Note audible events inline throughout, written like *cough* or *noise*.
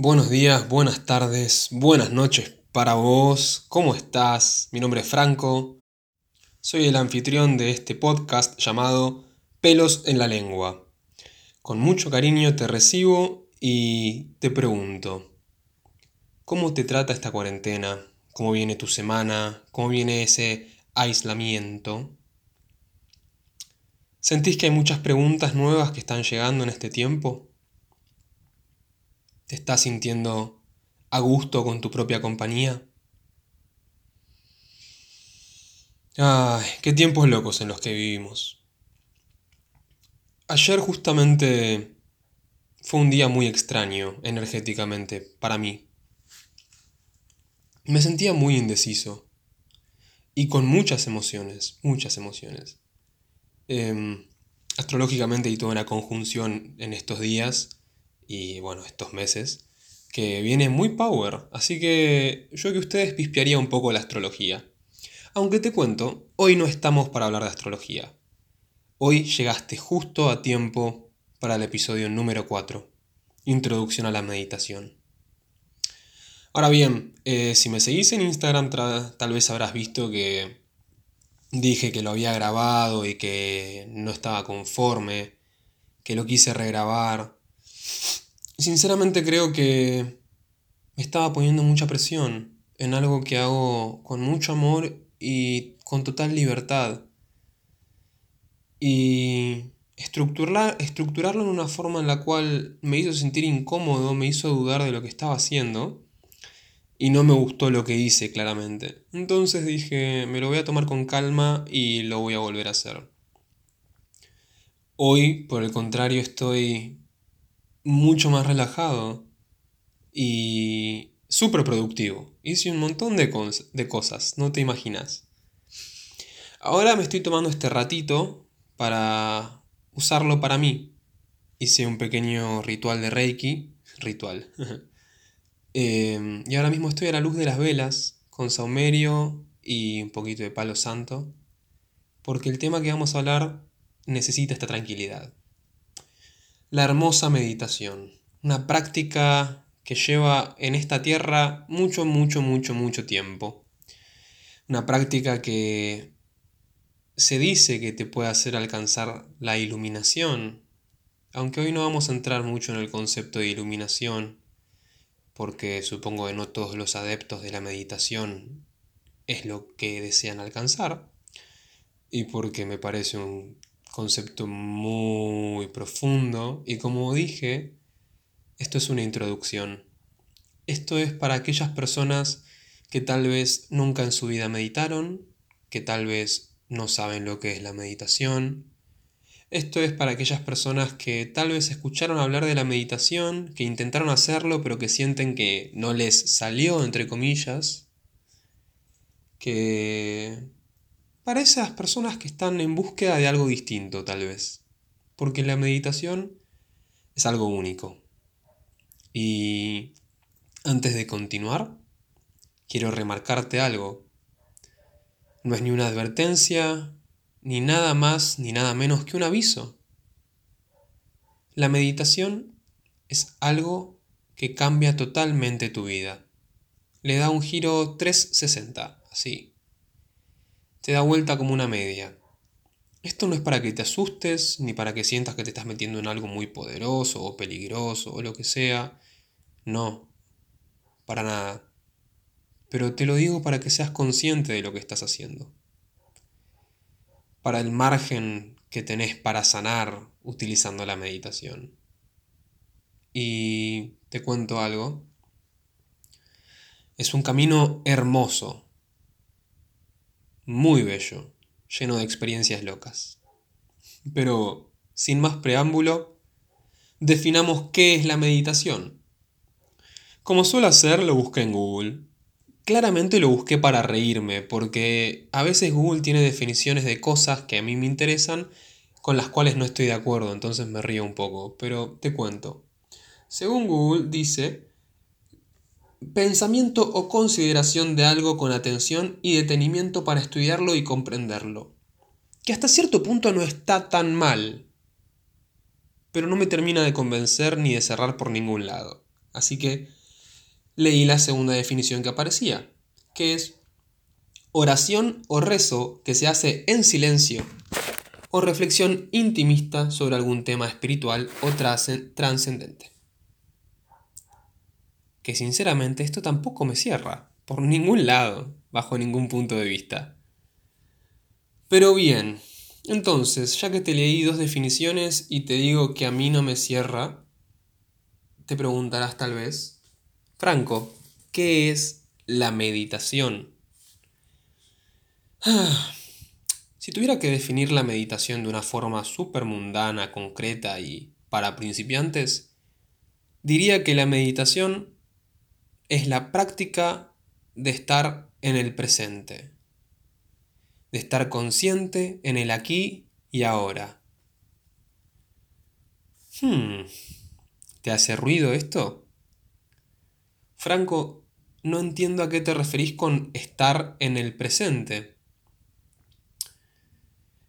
Buenos días, buenas tardes, buenas noches para vos. ¿Cómo estás? Mi nombre es Franco. Soy el anfitrión de este podcast llamado Pelos en la lengua. Con mucho cariño te recibo y te pregunto, ¿cómo te trata esta cuarentena? ¿Cómo viene tu semana? ¿Cómo viene ese aislamiento? ¿Sentís que hay muchas preguntas nuevas que están llegando en este tiempo? ¿Te estás sintiendo a gusto con tu propia compañía? Ay, qué tiempos locos en los que vivimos. Ayer justamente fue un día muy extraño energéticamente para mí. Me sentía muy indeciso y con muchas emociones, muchas emociones. Em, astrológicamente hay toda una conjunción en estos días y bueno, estos meses, que viene muy power, así que yo que ustedes pispearía un poco la astrología. Aunque te cuento, hoy no estamos para hablar de astrología. Hoy llegaste justo a tiempo para el episodio número 4, Introducción a la Meditación. Ahora bien, eh, si me seguís en Instagram tal vez habrás visto que dije que lo había grabado y que no estaba conforme, que lo quise regrabar. Sinceramente creo que me estaba poniendo mucha presión en algo que hago con mucho amor y con total libertad. Y estructurarlo en una forma en la cual me hizo sentir incómodo, me hizo dudar de lo que estaba haciendo. Y no me gustó lo que hice, claramente. Entonces dije, me lo voy a tomar con calma y lo voy a volver a hacer. Hoy, por el contrario, estoy mucho más relajado y súper productivo. Hice un montón de, cosas, no te imaginas. Ahora me estoy tomando este ratito para usarlo para mí. Hice un pequeño ritual de Reiki, ritual. *laughs* Em, y ahora mismo estoy a la luz de las velas, con saumerio y un poquito de palo santo, porque el tema que vamos a hablar necesita esta tranquilidad. La hermosa meditación, una práctica que lleva en esta tierra mucho, mucho, mucho, mucho tiempo. Una práctica que se dice que te puede hacer alcanzar la iluminación, aunque hoy no vamos a entrar mucho en el concepto de iluminación, porque supongo que no todos los adeptos de la meditación es lo que desean alcanzar, y porque me parece un concepto muy profundo y como dije, esto es una introducción. Esto es para aquellas personas que tal vez nunca en su vida meditaron, que tal vez no saben lo que es la meditación. Esto es para aquellas personas que tal vez escucharon hablar de la meditación, que intentaron hacerlo pero que sienten que no les salió, entre comillas, que para esas personas que están en búsqueda de algo distinto tal vez. Porque la meditación es algo único. Y antes de continuar, quiero remarcarte algo. No es ni una advertencia, ni nada más, ni nada menos que un aviso. La meditación es algo que cambia totalmente tu vida. Le da un giro 360, así te da vuelta como una media. Esto no es para que te asustes, ni para que sientas que te estás metiendo en algo muy poderoso o peligroso o lo que sea. No, para nada. Pero te lo digo para que seas consciente de lo que estás haciendo. Para el margen que tenés para sanar utilizando la meditación. Y te cuento algo. Es un camino hermoso muy bello, lleno de experiencias locas. Pero, sin más preámbulo, definamos qué es la meditación. Como suelo hacer, lo busqué en Google. Claramente lo busqué para reírme, porque a veces Google tiene definiciones de cosas que a mí me interesan con las cuales no estoy de acuerdo, entonces me río un poco, pero te cuento. Según Google dice, Pensamiento o consideración de algo con atención y detenimiento para estudiarlo y comprenderlo. Que hasta cierto punto no está tan mal, pero no me termina de convencer ni de cerrar por ningún lado. Así que leí la segunda definición que aparecía, que es oración o rezo que se hace en silencio o reflexión intimista sobre algún tema espiritual o trascendente. Que sinceramente esto tampoco me cierra, por ningún lado, bajo ningún punto de vista. Pero bien, entonces, ya que te leí dos definiciones y te digo que a mí no me cierra, te preguntarás tal vez, Franco, ¿qué es la meditación? *sighs* Si tuviera que definir la meditación de una forma súper mundana, concreta y para principiantes, diría que la meditación es la práctica de estar en el presente, de estar consciente en el aquí y ahora. Hmm, ¿te hace ruido esto? Franco, no entiendo a qué te referís con estar en el presente.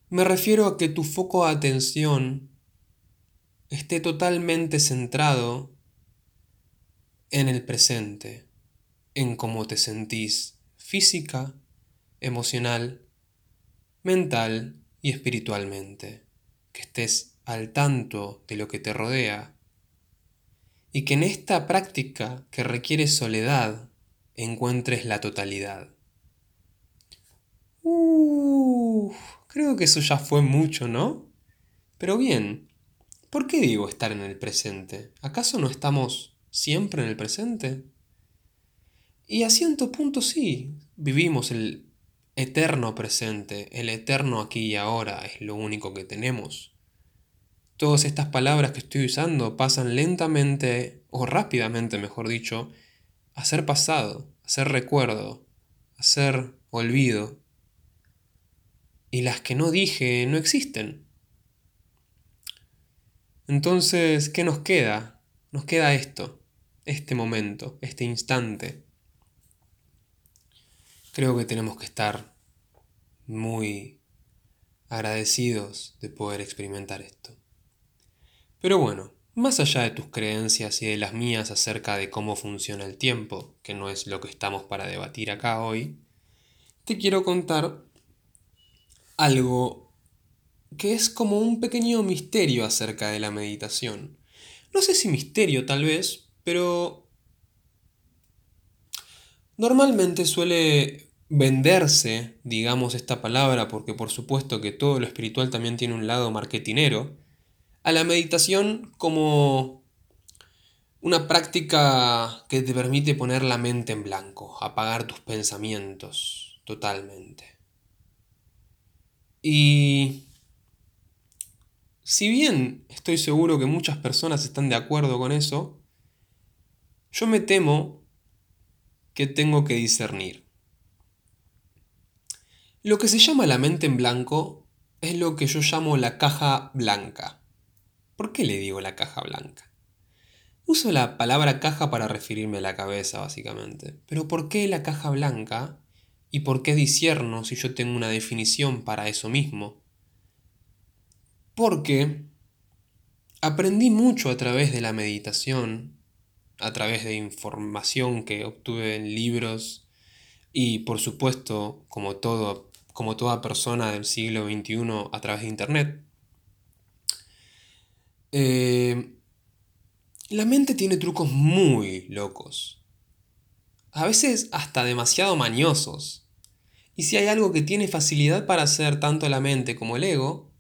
Me refiero a que tu foco de atención esté totalmente centrado en el presente, en cómo te sentís física, emocional, mental y espiritualmente, que estés al tanto de lo que te rodea y que en esta práctica que requiere soledad encuentres la totalidad. Creo que eso ya fue mucho, ¿no? Pero bien, ¿por qué digo estar en el presente? ¿Acaso no estamos siempre en el presente? Y a cierto punto sí, vivimos el eterno presente, el eterno aquí y ahora es lo único que tenemos. Todas estas palabras que estoy usando pasan lentamente, o rápidamente mejor dicho, a ser pasado, a ser recuerdo, a ser olvido y las que no dije no existen. Entonces, ¿qué nos queda? Nos queda esto, este momento, este instante. Creo que tenemos que estar muy agradecidos de poder experimentar esto. Pero bueno, más allá de tus creencias y de las mías acerca de cómo funciona el tiempo, que no es lo que estamos para debatir acá hoy, te quiero contar algo que es como un pequeño misterio acerca de la meditación. No sé si misterio tal vez, pero normalmente suele venderse, digamos esta palabra, porque por supuesto que todo lo espiritual también tiene un lado marketinero, a la meditación como una práctica que te permite poner la mente en blanco, apagar tus pensamientos totalmente. Y si bien estoy seguro que muchas personas están de acuerdo con eso, yo me temo que tengo que discernir. Lo que se llama la mente en blanco es lo que yo llamo la caja blanca. ¿Por qué le digo la caja blanca? Uso la palabra caja para referirme a la cabeza, básicamente. Pero ¿por qué la caja blanca? ¿Y por qué disierno si yo tengo una definición para eso mismo? Porque aprendí mucho a través de la meditación, a través de información que obtuve en libros y por supuesto, como, todo, como toda persona del siglo XXI, a través de Internet. Eh, la mente tiene trucos muy locos a veces hasta demasiado mañosos. Y si hay algo que tiene facilidad para hacer tanto la mente como el ego,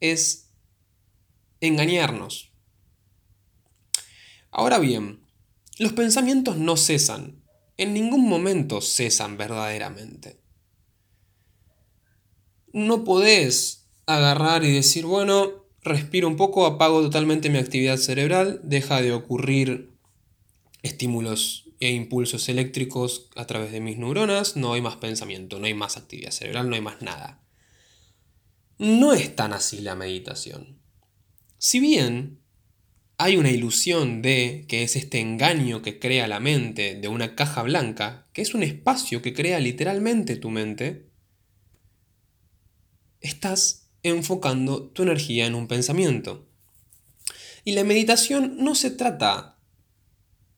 es engañarnos. Ahora bien, los pensamientos no cesan, en ningún momento cesan verdaderamente. No podés agarrar y decir, bueno, respiro un poco, apago totalmente mi actividad cerebral, deja de ocurrir estímulos e impulsos eléctricos a través de mis neuronas, no hay más pensamiento, no hay más actividad cerebral, no hay más nada. No es tan así la meditación. Si bien hay una ilusión de que es este engaño que crea la mente de una caja blanca, que es un espacio que crea literalmente tu mente, estás enfocando tu energía en un pensamiento. Y la meditación no se trata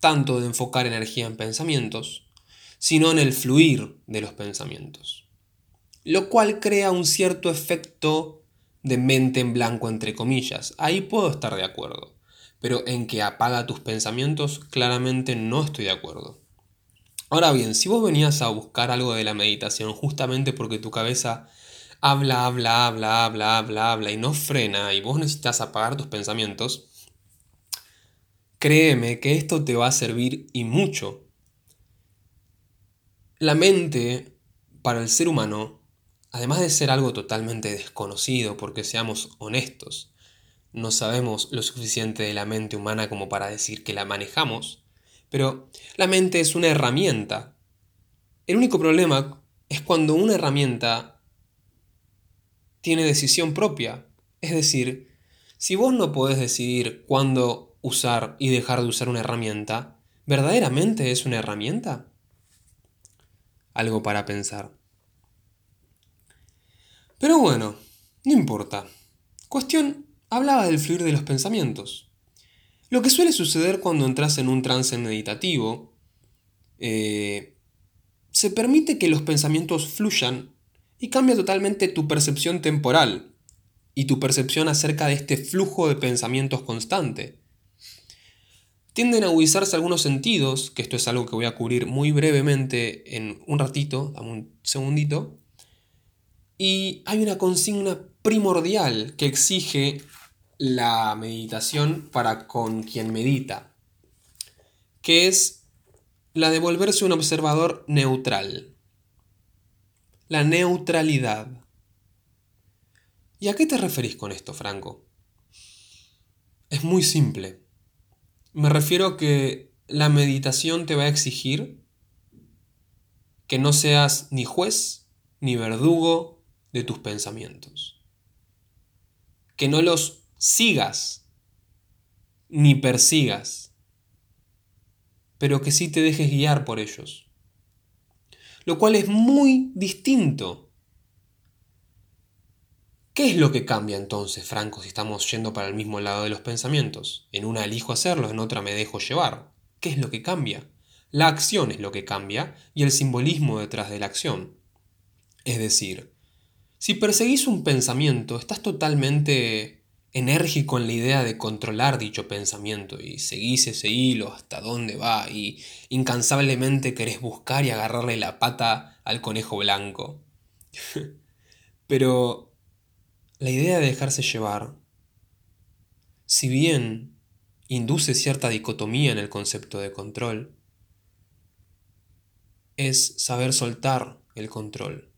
tanto de enfocar energía en pensamientos, sino en el fluir de los pensamientos, lo cual crea un cierto efecto de mente en blanco entre comillas. Ahí puedo estar de acuerdo, pero en que apaga tus pensamientos claramente no estoy de acuerdo. Ahora bien, si vos venías a buscar algo de la meditación justamente porque tu cabeza habla, habla, habla, habla, habla, habla y no frena y vos necesitas apagar tus pensamientos, créeme que esto te va a servir y mucho. La mente, para el ser humano, además de ser algo totalmente desconocido, porque seamos honestos, no sabemos lo suficiente de la mente humana como para decir que la manejamos, pero la mente es una herramienta. El único problema es cuando una herramienta tiene decisión propia. Es decir, si vos no podés decidir cuándo usar y dejar de usar una herramienta, ¿verdaderamente es una herramienta? Algo para pensar. Pero bueno, no importa. Cuestión, hablaba del fluir de los pensamientos. Lo que suele suceder cuando entras en un trance meditativo, eh, se permite que los pensamientos fluyan y cambia totalmente tu percepción temporal y tu percepción acerca de este flujo de pensamientos constante. Tienden a agudizarse algunos sentidos, que esto es algo que voy a cubrir muy brevemente en un ratito, dame un segundito, y hay una consigna primordial que exige la meditación para con quien medita, que es la de volverse un observador neutral. La neutralidad. ¿Y a qué te referís con esto, Franco? Es muy simple. Me refiero a que la meditación te va a exigir que no seas ni juez ni verdugo de tus pensamientos. Que no los sigas ni persigas, pero que sí te dejes guiar por ellos. Lo cual es muy distinto. ¿Qué es lo que cambia entonces, Franco, si estamos yendo para el mismo lado de los pensamientos? En una elijo hacerlo, en otra me dejo llevar. ¿Qué es lo que cambia? La acción es lo que cambia y el simbolismo detrás de la acción. Es decir, si perseguís un pensamiento, estás totalmente enérgico en la idea de controlar dicho pensamiento y seguís ese hilo hasta dónde va y incansablemente querés buscar y agarrarle la pata al conejo blanco. *laughs* Pero la idea de dejarse llevar, si bien induce cierta dicotomía en el concepto de control, es saber soltar el control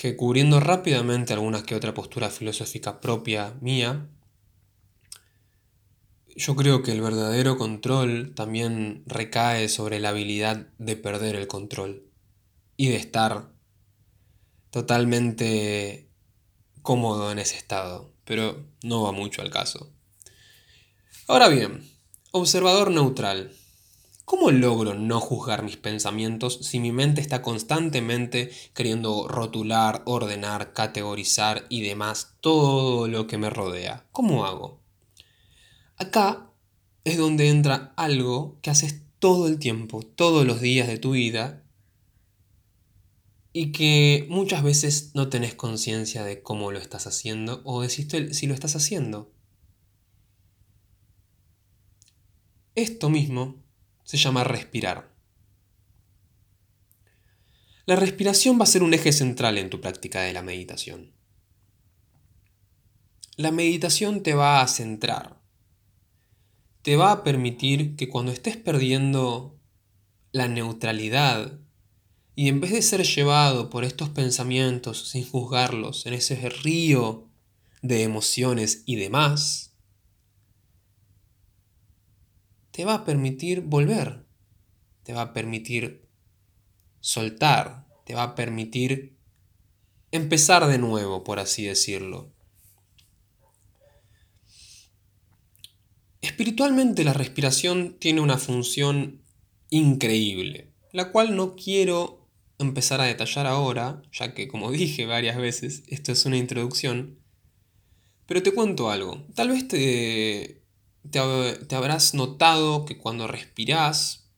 que cubriendo rápidamente alguna que otra postura filosófica propia mía, yo creo que el verdadero control también recae sobre la habilidad de perder el control y de estar totalmente cómodo en ese estado, pero no va mucho al caso. Ahora bien, observador neutral. ¿Cómo logro no juzgar mis pensamientos si mi mente está constantemente queriendo rotular, ordenar, categorizar y demás todo lo que me rodea? ¿Cómo hago? Acá es donde entra algo que haces todo el tiempo, todos los días de tu vida y que muchas veces no tenés conciencia de cómo lo estás haciendo o de si lo estás haciendo. Esto mismo se llama respirar. La respiración va a ser un eje central en tu práctica de la meditación. La meditación te va a centrar, te va a permitir que cuando estés perdiendo la neutralidad y en vez de ser llevado por estos pensamientos sin juzgarlos en ese río de emociones y demás, te va a permitir volver, te va a permitir soltar, te va a permitir empezar de nuevo, por así decirlo. Espiritualmente la respiración tiene una función increíble, la cual no quiero empezar a detallar ahora, ya que como *laughs* dije varias veces, esto es una introducción, pero te cuento algo. Tal vez te, te, habrás notado que cuando respirás,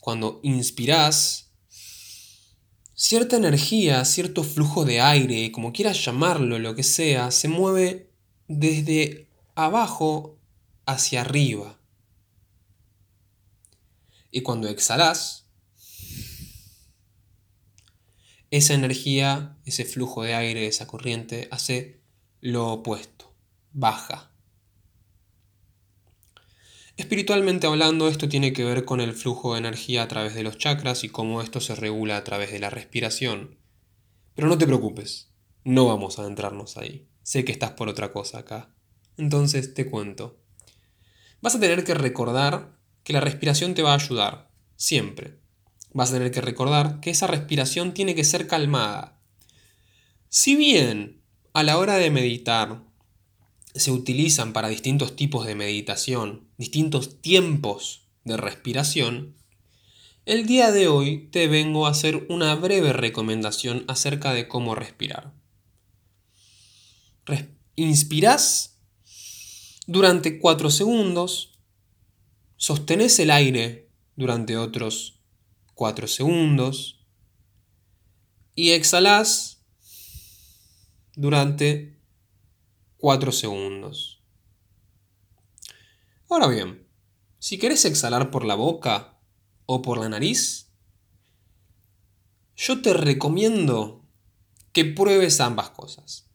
cuando inspirás, cierta energía, cierto flujo de aire, como quieras llamarlo, lo que sea, se mueve desde abajo hacia arriba. Y cuando exhalas, esa energía, ese flujo de aire, esa corriente, hace lo opuesto, baja. Espiritualmente hablando, esto tiene que ver con el flujo de energía a través de los chakras y cómo esto se regula a través de la respiración. Pero no te preocupes, no vamos a adentrarnos ahí. Sé que estás por otra cosa acá. Entonces te cuento. Vas a tener que recordar que la respiración te va a ayudar, siempre. Vas a tener que recordar que esa respiración tiene que ser calmada. Si bien a la hora de meditar se utilizan para distintos tipos de meditación, distintos tiempos de respiración, el día de hoy te vengo a hacer una breve recomendación acerca de cómo respirar. inspiras durante 4 segundos, sostenés el aire durante otros 4 segundos y exhalás durante 4 segundos. Ahora bien, si querés exhalar por la boca o por la nariz, yo te recomiendo que pruebes ambas cosas.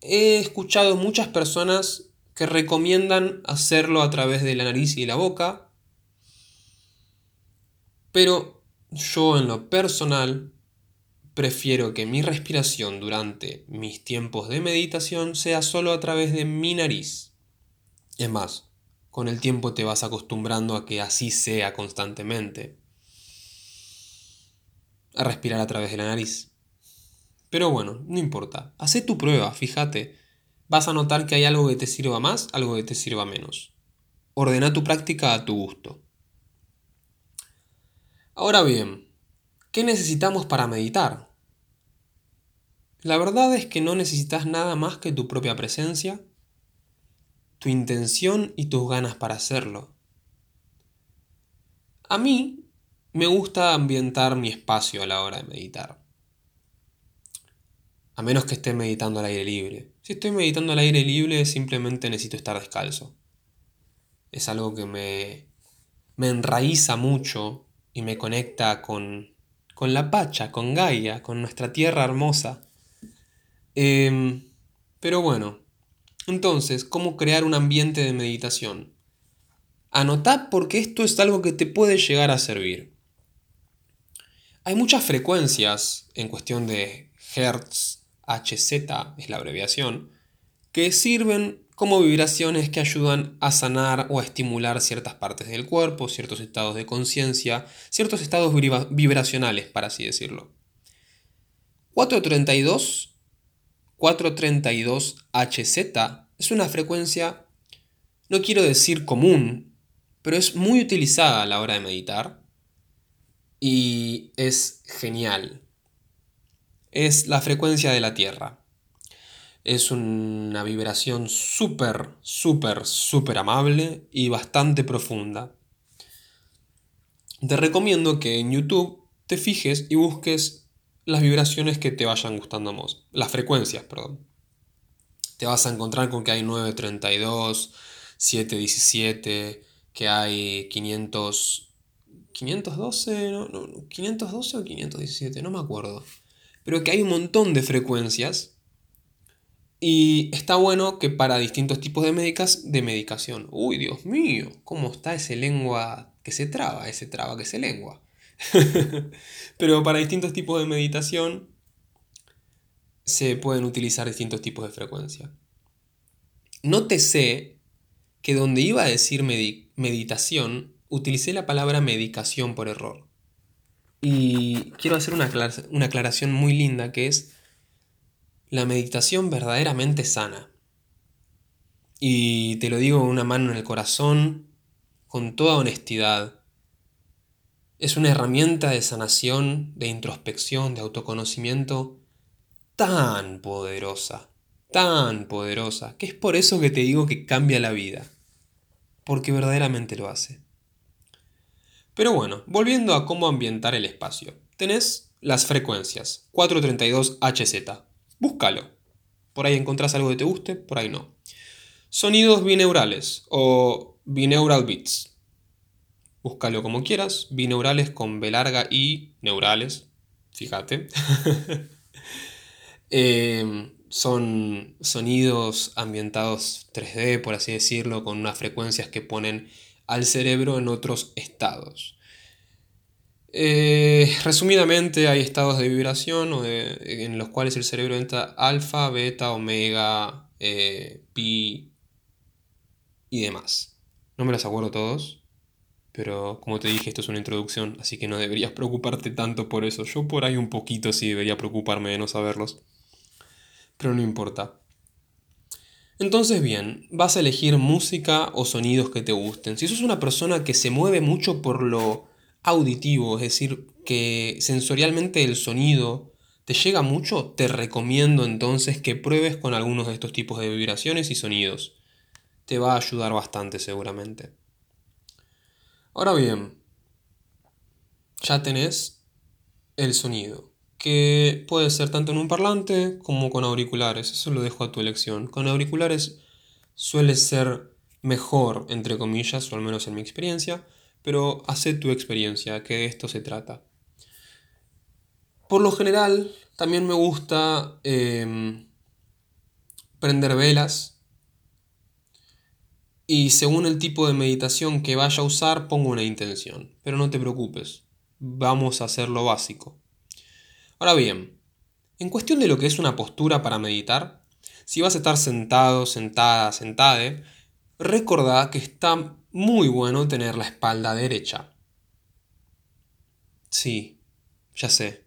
He escuchado muchas personas que recomiendan hacerlo a través de la nariz y la boca, pero yo en lo personal prefiero que mi respiración durante mis tiempos de meditación sea solo a través de mi nariz. Es más, con el tiempo te vas acostumbrando a que así sea constantemente. A respirar a través de la nariz. Pero bueno, no importa. Haz tu prueba, fíjate. Vas a notar que hay algo que te sirva más, algo que te sirva menos. Ordena tu práctica a tu gusto. Ahora bien, ¿Qué necesitamos para meditar? La verdad es que no necesitas nada más que tu propia presencia, tu intención y tus ganas para hacerlo. A mí me gusta ambientar mi espacio a la hora de meditar. A menos que esté meditando al aire libre. Si estoy meditando al aire libre simplemente necesito estar descalzo. Es algo que me, me enraiza mucho y me conecta con con la Pacha, con Gaia, con nuestra tierra hermosa. Em, pero bueno, entonces, ¿cómo crear un ambiente de meditación? Anotá porque esto es algo que te puede llegar a servir. Hay muchas frecuencias en cuestión de Hertz, HZ es la abreviación, que sirven como vibraciones que ayudan a sanar o a estimular ciertas partes del cuerpo, ciertos estados de conciencia, ciertos estados vibracionales, para así decirlo. 432, 432 HZ es una frecuencia, no quiero decir común, pero es muy utilizada a la hora de meditar y es genial. Es la frecuencia de la Tierra. Es una vibración súper, súper, súper amable y bastante profunda. Te recomiendo que en YouTube te fijes y busques las vibraciones que te vayan gustando más. Las frecuencias, perdón. Te vas a encontrar con que hay 932, 717, que hay 500... 512, no, no, 512 o 517, no me acuerdo. Pero que hay un montón de frecuencias y está bueno que para distintos tipos de, médicas, de medicación. Uy, Dios mío, ¿cómo está ese lengua que se traba? Ese traba que se lengua. *laughs* Pero para distintos tipos de meditación se pueden utilizar distintos tipos de frecuencia. Nótese que donde iba a decir meditación, utilicé la palabra medicación por error. Y quiero hacer una, una aclaración muy linda que es la meditación verdaderamente sana. Y te lo digo con una mano en el corazón, con toda honestidad. Es una herramienta de sanación, de introspección, de autoconocimiento tan poderosa, tan poderosa que es por eso que te digo que cambia la vida. Porque verdaderamente lo hace. Pero bueno, volviendo a cómo ambientar el espacio. Tenés las frecuencias, 432 HZ. Búscalo. Por ahí encontrás algo que te guste, por ahí no. Sonidos bineurales o binaural beats. Búscalo como quieras. Binaurales con B larga y neurales. Fíjate. *laughs* Em, son sonidos ambientados 3D, por así decirlo, con unas frecuencias que ponen al cerebro en otros estados. Eh, resumidamente, hay estados de vibración en los cuales el cerebro entra alfa, beta, omega, eh, pi y demás. No me los acuerdo todos, pero como te dije, esto es una introducción, así que no deberías preocuparte tanto por eso. Yo por ahí un poquito sí debería preocuparme de no saberlos, pero no importa. Entonces bien, vas a elegir música o sonidos que te gusten. Si sos una persona que se mueve mucho por lo auditivo, es decir, que sensorialmente el sonido te llega mucho, te recomiendo entonces que pruebes con algunos de estos tipos de vibraciones y sonidos. Te va a ayudar bastante seguramente. Ahora bien, ya tenés el sonido que puede ser tanto en un parlante como con auriculares, eso lo dejo a tu elección. Con auriculares suele ser mejor, entre comillas, o al menos en mi experiencia, pero hace tu experiencia, que de esto se trata. Por lo general, también me gusta em, prender velas y según el tipo de meditación que vaya a usar, pongo una intención. Pero no te preocupes, vamos a hacer lo básico. Ahora bien, en cuestión de lo que es una postura para meditar, si vas a estar sentado, sentada, sentade, recordá que está muy bueno tener la espalda derecha. Sí, ya sé,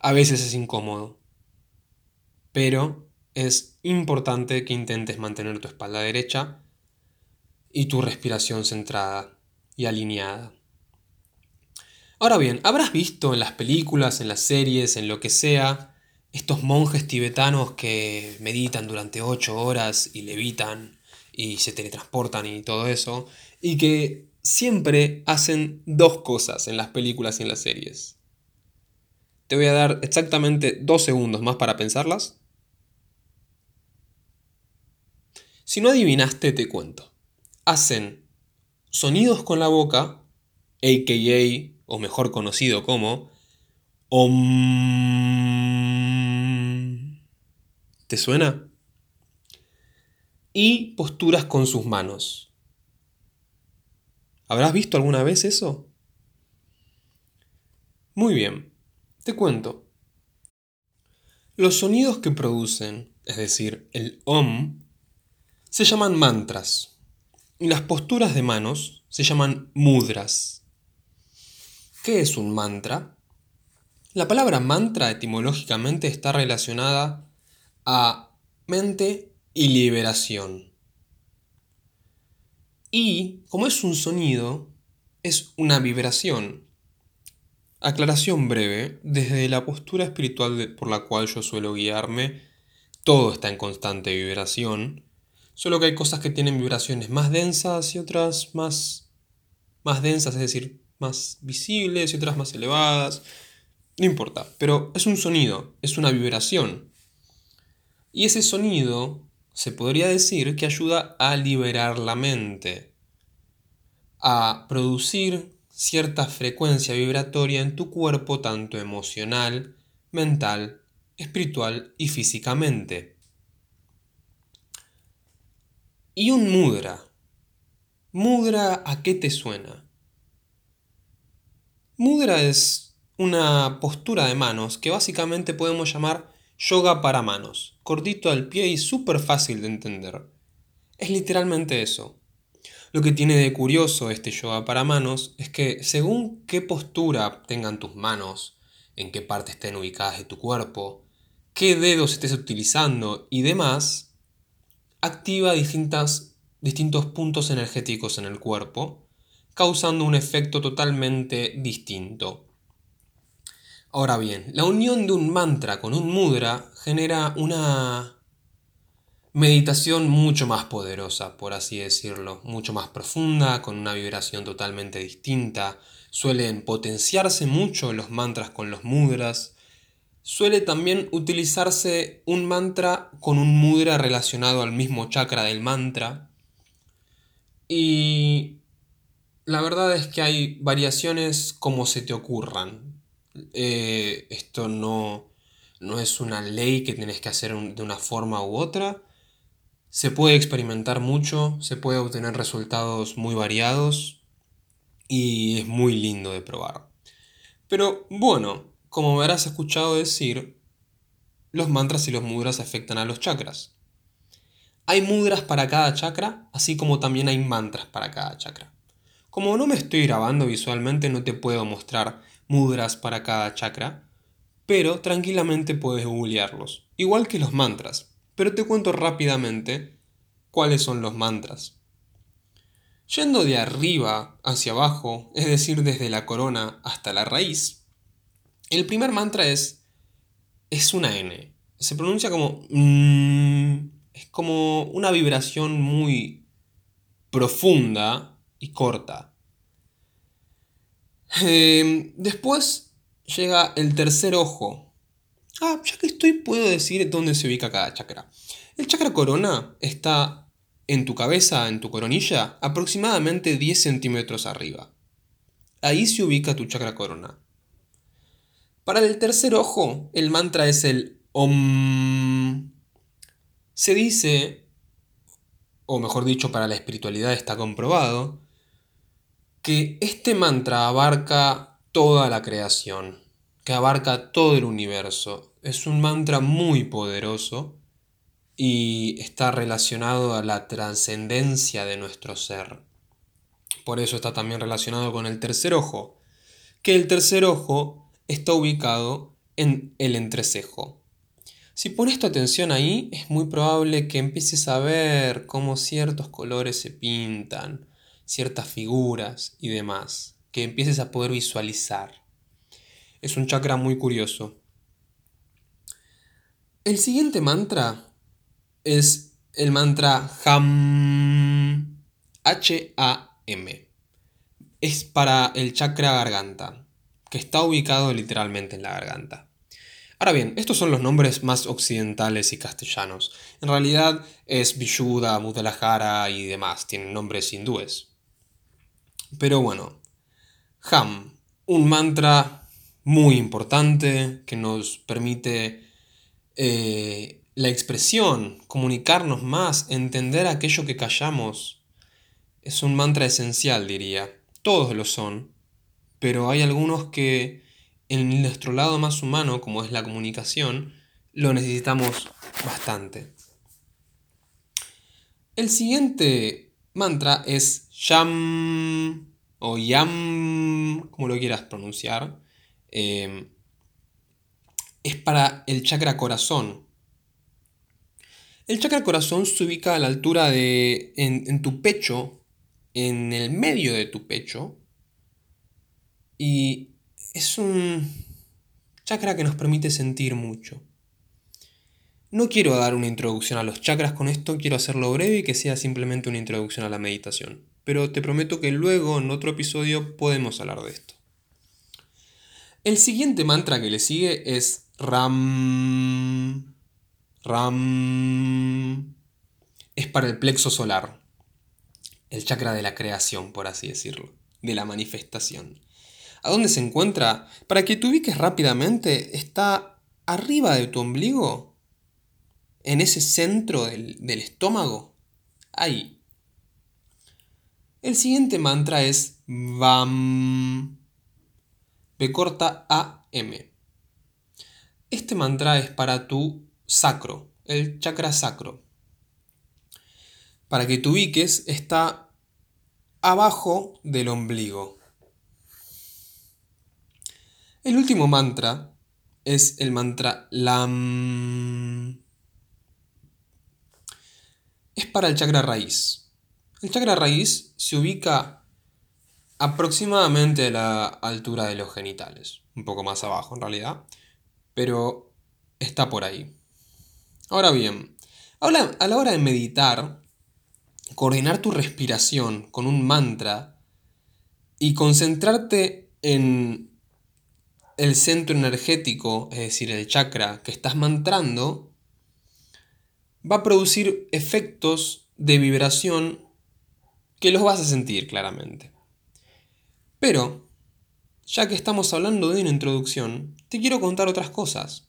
a veces es incómodo, pero es importante que intentes mantener tu espalda derecha y tu respiración centrada y alineada. Ahora bien, habrás visto en las películas, en las series, en lo que sea, estos monjes tibetanos que meditan durante 8 horas y levitan y se teletransportan y todo eso, y que siempre hacen dos cosas en las películas y en las series. Te voy a dar exactamente dos segundos más para pensarlas. Si no adivinaste, te cuento. Hacen sonidos con la boca, aka o mejor conocido como Om. ¿Te suena? Y posturas con sus manos. ¿Habrás visto alguna vez eso? Muy bien, te cuento. Los sonidos que producen, es decir, el Om, se llaman mantras las posturas de manos se llaman mudras. ¿Qué es un mantra? La palabra mantra etimológicamente está relacionada a mente y liberación. Y como es un sonido, es una vibración. Aclaración breve, desde la postura espiritual por la cual yo suelo guiarme, todo está en constante vibración, solo que hay cosas que tienen vibraciones más densas y otras más, más densas, es decir, más visibles y otras más elevadas. No importa, pero es un sonido, es una vibración. Y ese sonido se podría decir que ayuda a liberar la mente, a producir cierta frecuencia vibratoria en tu cuerpo, tanto emocional, mental, espiritual y físicamente. Y un mudra. ¿Mudra a qué te suena? Mudra es una postura de manos que básicamente podemos llamar yoga para manos, cortito al pie y súper fácil de entender. Es literalmente eso. Lo que tiene de curioso este yoga para manos es que según qué postura tengan tus manos, en qué parte estén ubicadas de tu cuerpo, qué dedos estés utilizando y demás, activa distintas, distintos puntos energéticos en el cuerpo causando un efecto totalmente distinto. Ahora bien, la unión de un mantra con un mudra genera una meditación mucho más poderosa, por así decirlo, mucho más profunda, con una vibración totalmente distinta. Suelen potenciarse mucho los mantras con los mudras. Suele también utilizarse un mantra con un mudra relacionado al mismo chakra del mantra. Y la verdad es que hay variaciones como se te ocurran. Eh, esto no, no es una ley que tienes que hacer de una forma u otra. Se puede experimentar mucho, se puede obtener resultados muy variados y es muy lindo de probar. Pero bueno, como habrás escuchado decir, los mantras y los mudras afectan a los chakras. Hay mudras para cada chakra, así como también hay mantras para cada chakra. Como no me estoy grabando visualmente, no te puedo mostrar mudras para cada chakra, pero tranquilamente puedes googlearlos, igual que los mantras. Pero te cuento rápidamente cuáles son los mantras. Yendo de arriba hacia abajo, es decir, desde la corona hasta la raíz, el primer mantra es es una N. Se pronuncia como mm, es como una vibración muy profunda y corta. Em, después llega el tercer ojo. Ah, ya que estoy, puedo decir dónde se ubica cada chakra. El chakra corona está en tu cabeza, en tu coronilla, aproximadamente 10 centímetros arriba. Ahí se ubica tu chakra corona. Para el tercer ojo, el mantra es el Om. Se dice, o mejor dicho, para la espiritualidad está comprobado, que este mantra abarca toda la creación, que abarca todo el universo. Es un mantra muy poderoso y está relacionado a la trascendencia de nuestro ser. Por eso está también relacionado con el tercer ojo, que el tercer ojo está ubicado en el entrecejo. Si pones tu atención ahí, es muy probable que empieces a ver cómo ciertos colores se pintan, ciertas figuras y demás, que empieces a poder visualizar. Es un chakra muy curioso. El siguiente mantra es el mantra HAM. H-A-M. Es para el chakra garganta, está ubicado literalmente en la garganta. Ahora bien, estos son los nombres más occidentales y castellanos. En realidad es Vishuddha, Muddalajara y demás, tienen nombres hindúes. Pero bueno, Ham, un mantra muy importante que nos permite eh, la expresión, comunicarnos más, entender aquello que callamos. Es un mantra esencial, diría. Todos lo son, pero hay algunos que en nuestro lado más humano, como es la comunicación, lo necesitamos bastante. El siguiente mantra es Yam o Yam, como lo quieras pronunciar. Em, es para el chakra corazón. El chakra corazón se ubica a la altura de. en tu pecho, en el medio de tu pecho. Y es un chakra que nos permite sentir mucho. No quiero dar una introducción a los chakras con esto, quiero hacerlo breve y que sea simplemente una introducción a la meditación. Pero te prometo que luego en otro episodio podemos hablar de esto. El siguiente mantra que le sigue es Ram. Ram. Es para el plexo solar. El chakra de la creación, por así decirlo. De la manifestación. ¿A dónde se encuentra? Para que te ubiques rápidamente, está arriba de tu ombligo en ese centro del, estómago. Ahí. El siguiente mantra es VAM. B corta A M. Este mantra es para tu sacro, el chakra sacro. Para que te ubiques, está abajo del ombligo. El último mantra es el mantra LAM es para el chakra raíz. El chakra raíz se ubica aproximadamente a la altura de los genitales, un poco más abajo en realidad, pero está por ahí. Ahora bien, a la hora de meditar, coordinar tu respiración con un mantra y concentrarte en el centro energético, es decir, el chakra que estás mantrando, va a producir efectos de vibración que los vas a sentir claramente. Pero, ya que estamos hablando de una introducción, te quiero contar otras cosas.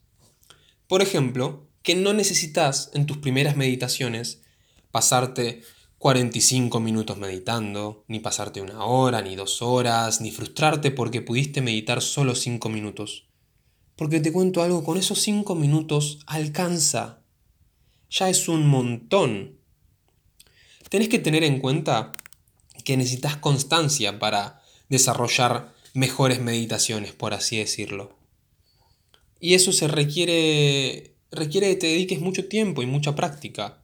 Por ejemplo, que no necesitas en tus primeras meditaciones pasarte 45 minutos meditando, ni pasarte una hora, ni dos horas, ni frustrarte porque pudiste meditar solo 5 minutos. Porque te cuento algo, con esos 5 minutos alcanza. Ya es un montón. Tenés que tener en cuenta que necesitas constancia para desarrollar mejores meditaciones, por así decirlo. Y eso se requiere requiere que te dediques mucho tiempo y mucha práctica.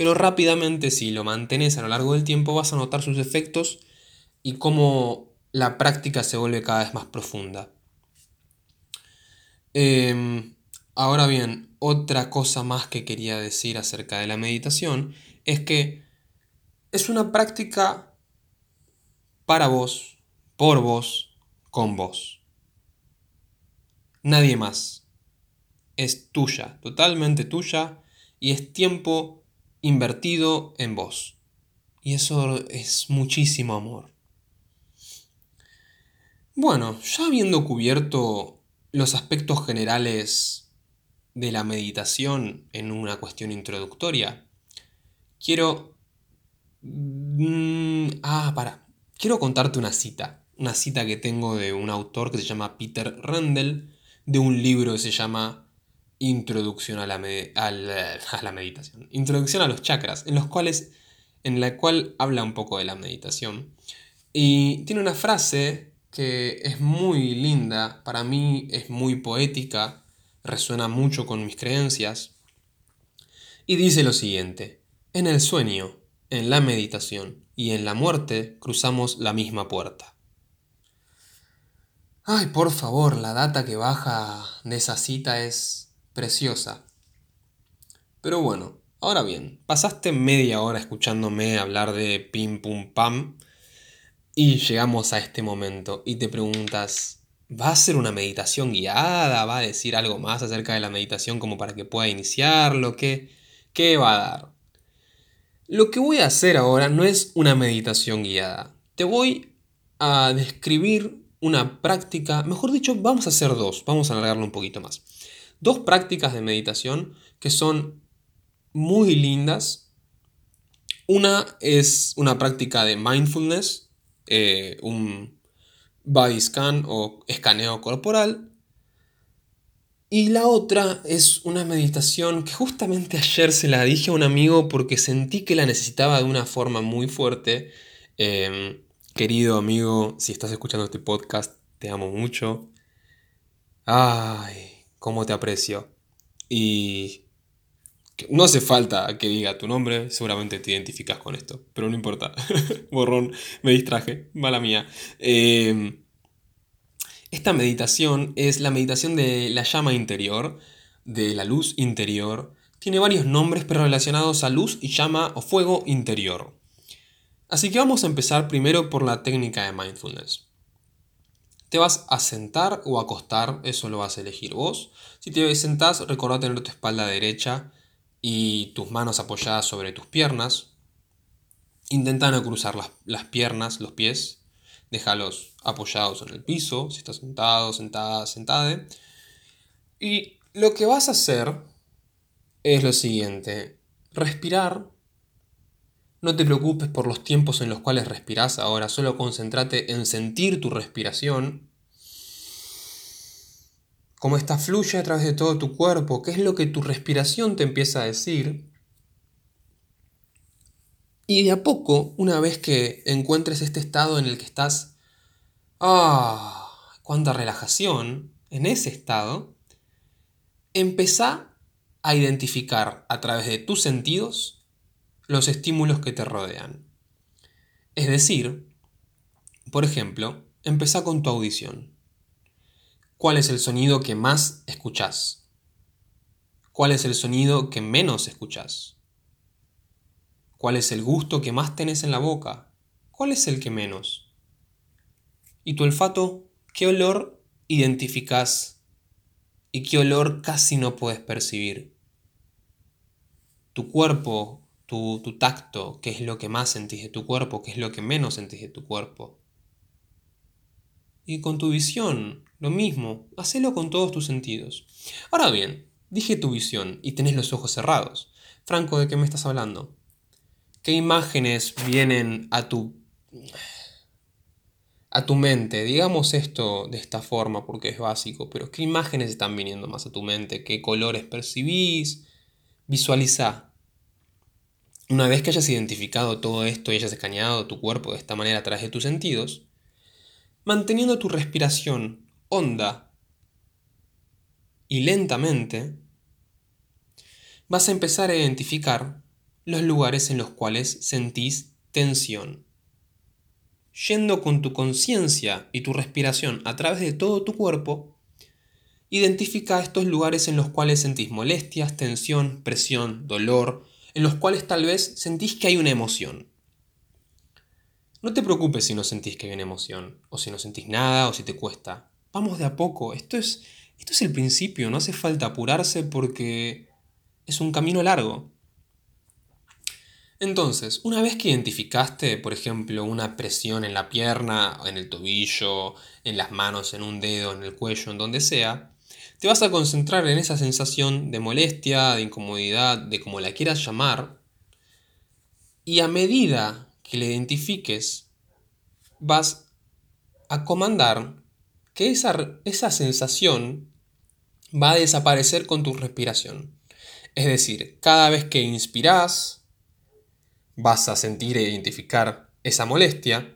Pero rápidamente si lo mantienes a lo largo del tiempo vas a notar sus efectos y cómo la práctica se vuelve cada vez más profunda. Em, ahora bien, otra cosa más que quería decir acerca de la meditación es que es una práctica para vos, por vos, con vos. Nadie más. Es tuya, totalmente tuya, y es tiempo invertido en vos. Y eso es muchísimo amor. Bueno, ya habiendo cubierto los aspectos generales de la meditación en una cuestión introductoria, quiero... Mm, ah, para. Quiero contarte una cita. Una cita que tengo de un autor que se llama Peter Rendell, de un libro que se llama Introducción a la, *laughs* a la meditación. Introducción a los chakras, en los cuales. en la cual habla un poco de la meditación. Y tiene una frase que es muy linda, para mí es muy poética, resuena mucho con mis creencias. Y dice lo siguiente: En el sueño, en la meditación y en la muerte cruzamos la misma puerta. Ay, por favor, la data que baja de esa cita es preciosa. Pero bueno, ahora bien, pasaste media hora escuchándome hablar de pim pum pam y llegamos a este momento y te preguntas, ¿va a ser una meditación guiada? ¿Va a decir algo más acerca de la meditación como para que pueda iniciarlo? ¿Qué, qué va a dar? Lo que voy a hacer ahora no es una meditación guiada. Te voy a describir una práctica, mejor dicho, vamos a hacer dos, vamos a alargarlo un poquito más. Dos prácticas de meditación que son muy lindas. Una es una práctica de mindfulness, eh, un body scan o escaneo corporal, y la otra es una meditación que justamente ayer se la dije a un amigo porque sentí que la necesitaba de una forma muy fuerte. Em, querido amigo, si estás escuchando este podcast, te amo mucho. Ay, cómo te aprecio. Y no hace falta que diga tu nombre, seguramente te identificas con esto, pero no importa. *laughs* Borrón, me distraje, mala mía. Eh, esta meditación es la meditación de la llama interior, de la luz interior. Tiene varios nombres pero relacionados a luz y llama o fuego interior. Así que vamos a empezar primero por la técnica de mindfulness. Te vas a sentar o acostar, eso lo vas a elegir vos. Si te sentás, recordá tener tu espalda derecha y tus manos apoyadas sobre tus piernas. Intenta no cruzar las, las piernas, los pies, déjalos apoyados en el piso, si estás sentado, sentada, sentada. Y lo que vas a hacer es lo siguiente, respirar. No te preocupes por los tiempos en los cuales respiras ahora, solo concéntrate en sentir tu respiración. Cómo esta fluye a través de todo tu cuerpo, qué es lo que tu respiración te empieza a decir. Y de a poco, una vez que encuentres este estado en el que estás, ¡ah! ¡Cuánta relajación! En ese estado, empezá a identificar a través de tus sentidos los estímulos que te rodean. Es decir, por ejemplo, empezá con tu audición. ¿Cuál es el sonido que más escuchás? ¿Cuál es el sonido que menos escuchas? ¿Cuál es el gusto que más tenés en la boca? ¿Cuál es el que menos? ¿Y tu olfato? ¿Qué olor identificas y qué olor casi no puedes percibir? Tu cuerpo, tu, tu tacto, ¿qué es lo que más sentís de tu cuerpo? ¿Qué es lo que menos sentís de tu cuerpo? Y con tu visión, lo mismo, hacelo con todos tus sentidos. Ahora bien, dije tu visión y tenés los ojos cerrados. Franco, ¿de qué me estás hablando? ¿Qué imágenes vienen a tu a tu mente? Digamos esto de esta forma porque es básico, pero ¿qué imágenes están viniendo más a tu mente? ¿Qué colores percibís? Visualiza. Una vez que hayas identificado todo esto y hayas escaneado tu cuerpo de esta manera a través de tus sentidos, manteniendo tu respiración honda y lentamente, vas a empezar a identificar los lugares en los cuales sentís tensión. Yendo con tu conciencia y tu respiración a través de todo tu cuerpo, identifica estos lugares en los cuales sentís molestias, tensión, presión, dolor, en los cuales tal vez sentís que hay una emoción. No te preocupes si no sentís que hay una emoción, o si no sentís nada, o si te cuesta. Vamos de a poco, esto es, esto es el principio, no hace falta apurarse porque es un camino largo. Entonces, una vez que identificaste, por ejemplo, una presión en la pierna, en el tobillo, en las manos, en un dedo, en el cuello, en donde sea, te vas a concentrar en esa sensación de molestia, de incomodidad, de como la quieras llamar, y a medida que le identifiques, vas a comandar que esa, esa sensación va a desaparecer con tu respiración. Es decir, cada vez que inspiras, vas a sentir e identificar esa molestia,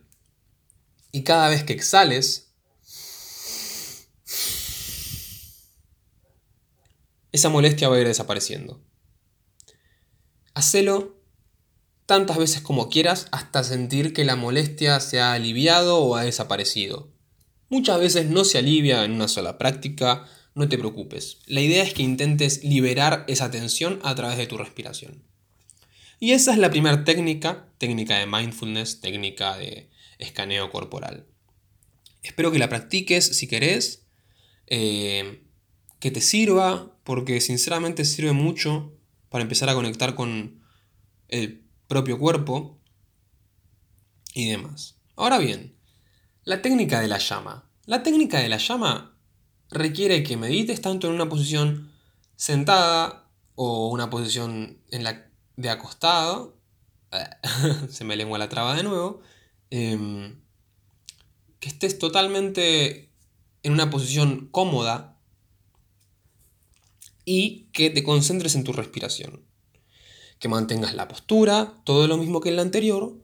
y cada vez que exhales, esa molestia va a ir desapareciendo. Hacelo tantas veces como quieras hasta sentir que la molestia se ha aliviado o ha desaparecido. Muchas veces no se alivia en una sola práctica, no te preocupes. La idea es que intentes liberar esa tensión a través de tu respiración. Y esa es la primera técnica, técnica de mindfulness, técnica de escaneo corporal. Espero que la practiques si querés, eh, que te sirva, porque sinceramente sirve mucho para empezar a conectar con el propio cuerpo y demás. Ahora bien, la técnica de la llama. La técnica de la llama requiere que medites tanto en una posición sentada o una posición en la de acostado. *laughs* Se me lengua la traba de nuevo. Em, que estés totalmente en una posición cómoda y que te concentres en tu respiración que mantengas la postura, todo lo mismo que en la anterior,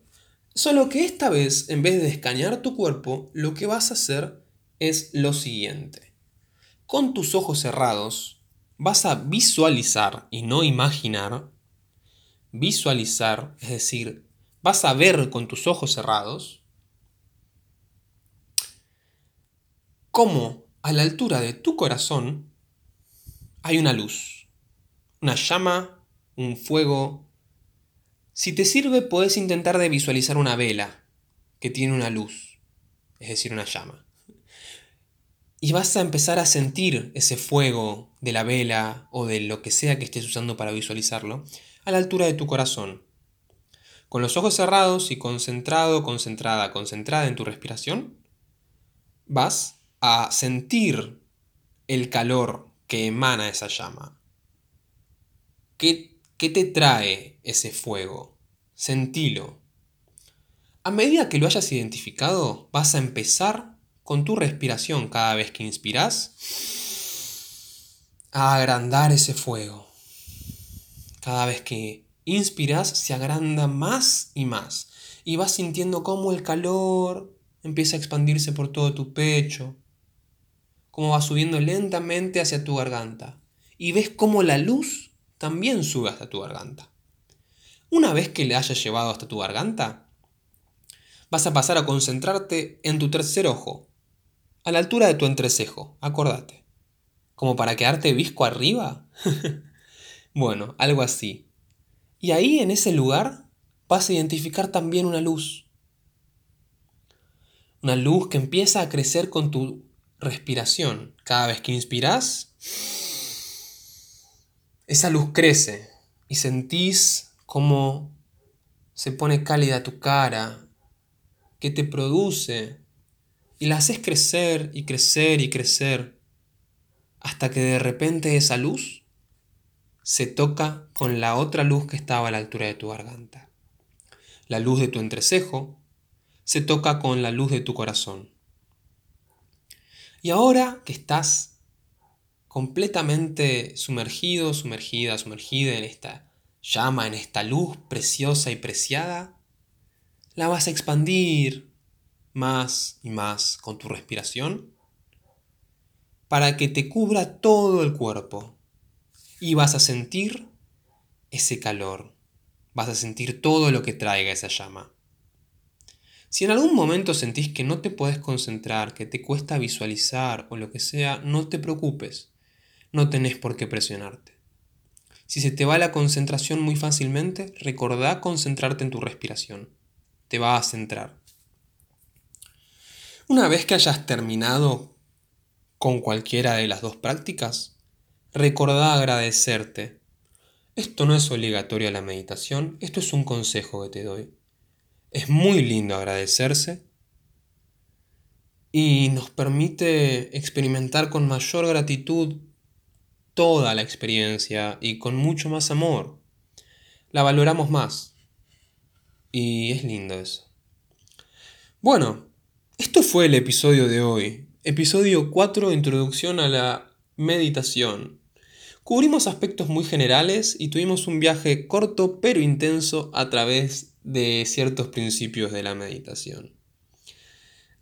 solo que esta vez, en vez de escanear tu cuerpo, lo que vas a hacer es lo siguiente. Con tus ojos cerrados, vas a visualizar y no imaginar, visualizar, es decir, vas a ver con tus ojos cerrados cómo a la altura de tu corazón hay una luz, una llama un fuego. Si te sirve, puedes intentar de visualizar una vela que tiene una luz, es decir, una llama. Y vas a empezar a sentir ese fuego de la vela o de lo que sea que estés usando para visualizarlo a la altura de tu corazón. Con los ojos cerrados y concentrado, concentrada, concentrada en tu respiración, vas a sentir el calor que emana esa llama. ¿Qué ¿Qué te trae ese fuego? Sentilo. A medida que lo hayas identificado, vas a empezar con tu respiración cada vez que inspiras a agrandar ese fuego. Cada vez que inspiras se agranda más y más y vas sintiendo cómo el calor empieza a expandirse por todo tu pecho, cómo va subiendo lentamente hacia tu garganta y ves cómo la luz también sube hasta tu garganta. Una vez que le hayas llevado hasta tu garganta, vas a pasar a concentrarte en tu tercer ojo, a la altura de tu entrecejo, acordate. Como para quedarte visco arriba. *laughs* Bueno, algo así. Y ahí, en ese lugar, vas a identificar también una luz. Una luz que empieza a crecer con tu respiración. Cada vez que inspiras, esa luz crece y sentís cómo se pone cálida tu cara, que te produce, y la haces crecer y crecer y crecer, hasta que de repente esa luz se toca con la otra luz que estaba a la altura de tu garganta. La luz de tu entrecejo se toca con la luz de tu corazón. Y ahora que estás completamente sumergido, sumergida, sumergida en esta llama, en esta luz preciosa y preciada, la vas a expandir más y más con tu respiración para que te cubra todo el cuerpo y vas a sentir ese calor, vas a sentir todo lo que traiga esa llama. Si en algún momento sentís que no te puedes concentrar, que te cuesta visualizar o lo que sea, no te preocupes, no tenés por qué presionarte. Si se te va la concentración muy fácilmente, recordá concentrarte en tu respiración. Te va a centrar. Una vez que hayas terminado con cualquiera de las dos prácticas, recordá agradecerte. Esto no es obligatorio a la meditación, esto es un consejo que te doy. Es muy lindo agradecerse y nos permite experimentar con mayor gratitud toda la experiencia y con mucho más amor. La valoramos más. Y es lindo eso. Bueno, esto fue el episodio de hoy. Episodio 4, Introducción a la Meditación. Cubrimos aspectos muy generales y tuvimos un viaje corto pero intenso a través de ciertos principios de la meditación.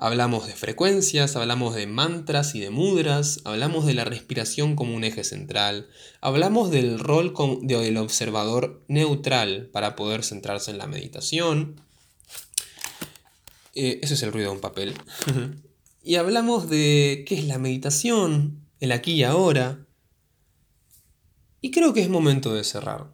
Hablamos de frecuencias, hablamos de mantras y de mudras, hablamos de la respiración como un eje central, hablamos del rol del observador neutral para poder centrarse en la meditación. Eh, ese es el ruido de un papel. *laughs* y hablamos de qué es la meditación, el aquí y ahora. Y creo que es momento de cerrar.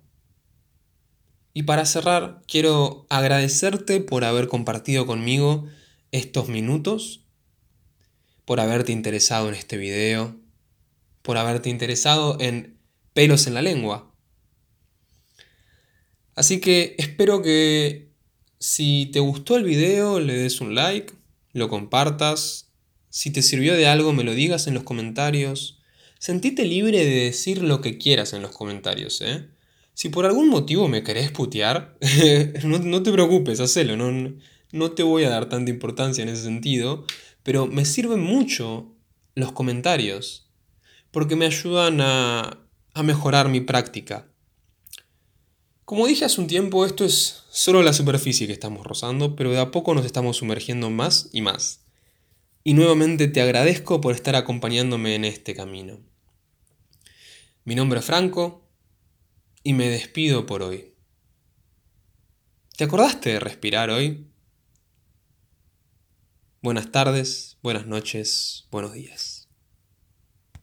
Y para cerrar, quiero agradecerte por haber compartido conmigo estos minutos, por haberte interesado en este video, por haberte interesado en pelos en la lengua. Así que espero que si te gustó el video le des un like, lo compartas, si te sirvió de algo me lo digas en los comentarios. Sentite libre de decir lo que quieras en los comentarios, ¿eh? Si por algún motivo me querés putear, *laughs* no, no, te preocupes, hacelo, no te voy a dar tanta importancia en ese sentido, pero me sirven mucho los comentarios, porque me ayudan a, a mejorar mi práctica. Como dije hace un tiempo, esto es solo la superficie que estamos rozando, pero de a poco nos estamos sumergiendo más y más. Y nuevamente te agradezco por estar acompañándome en este camino. Mi nombre es Franco y me despido por hoy. ¿Te acordaste de respirar hoy? Buenas tardes, buenas noches, buenos días.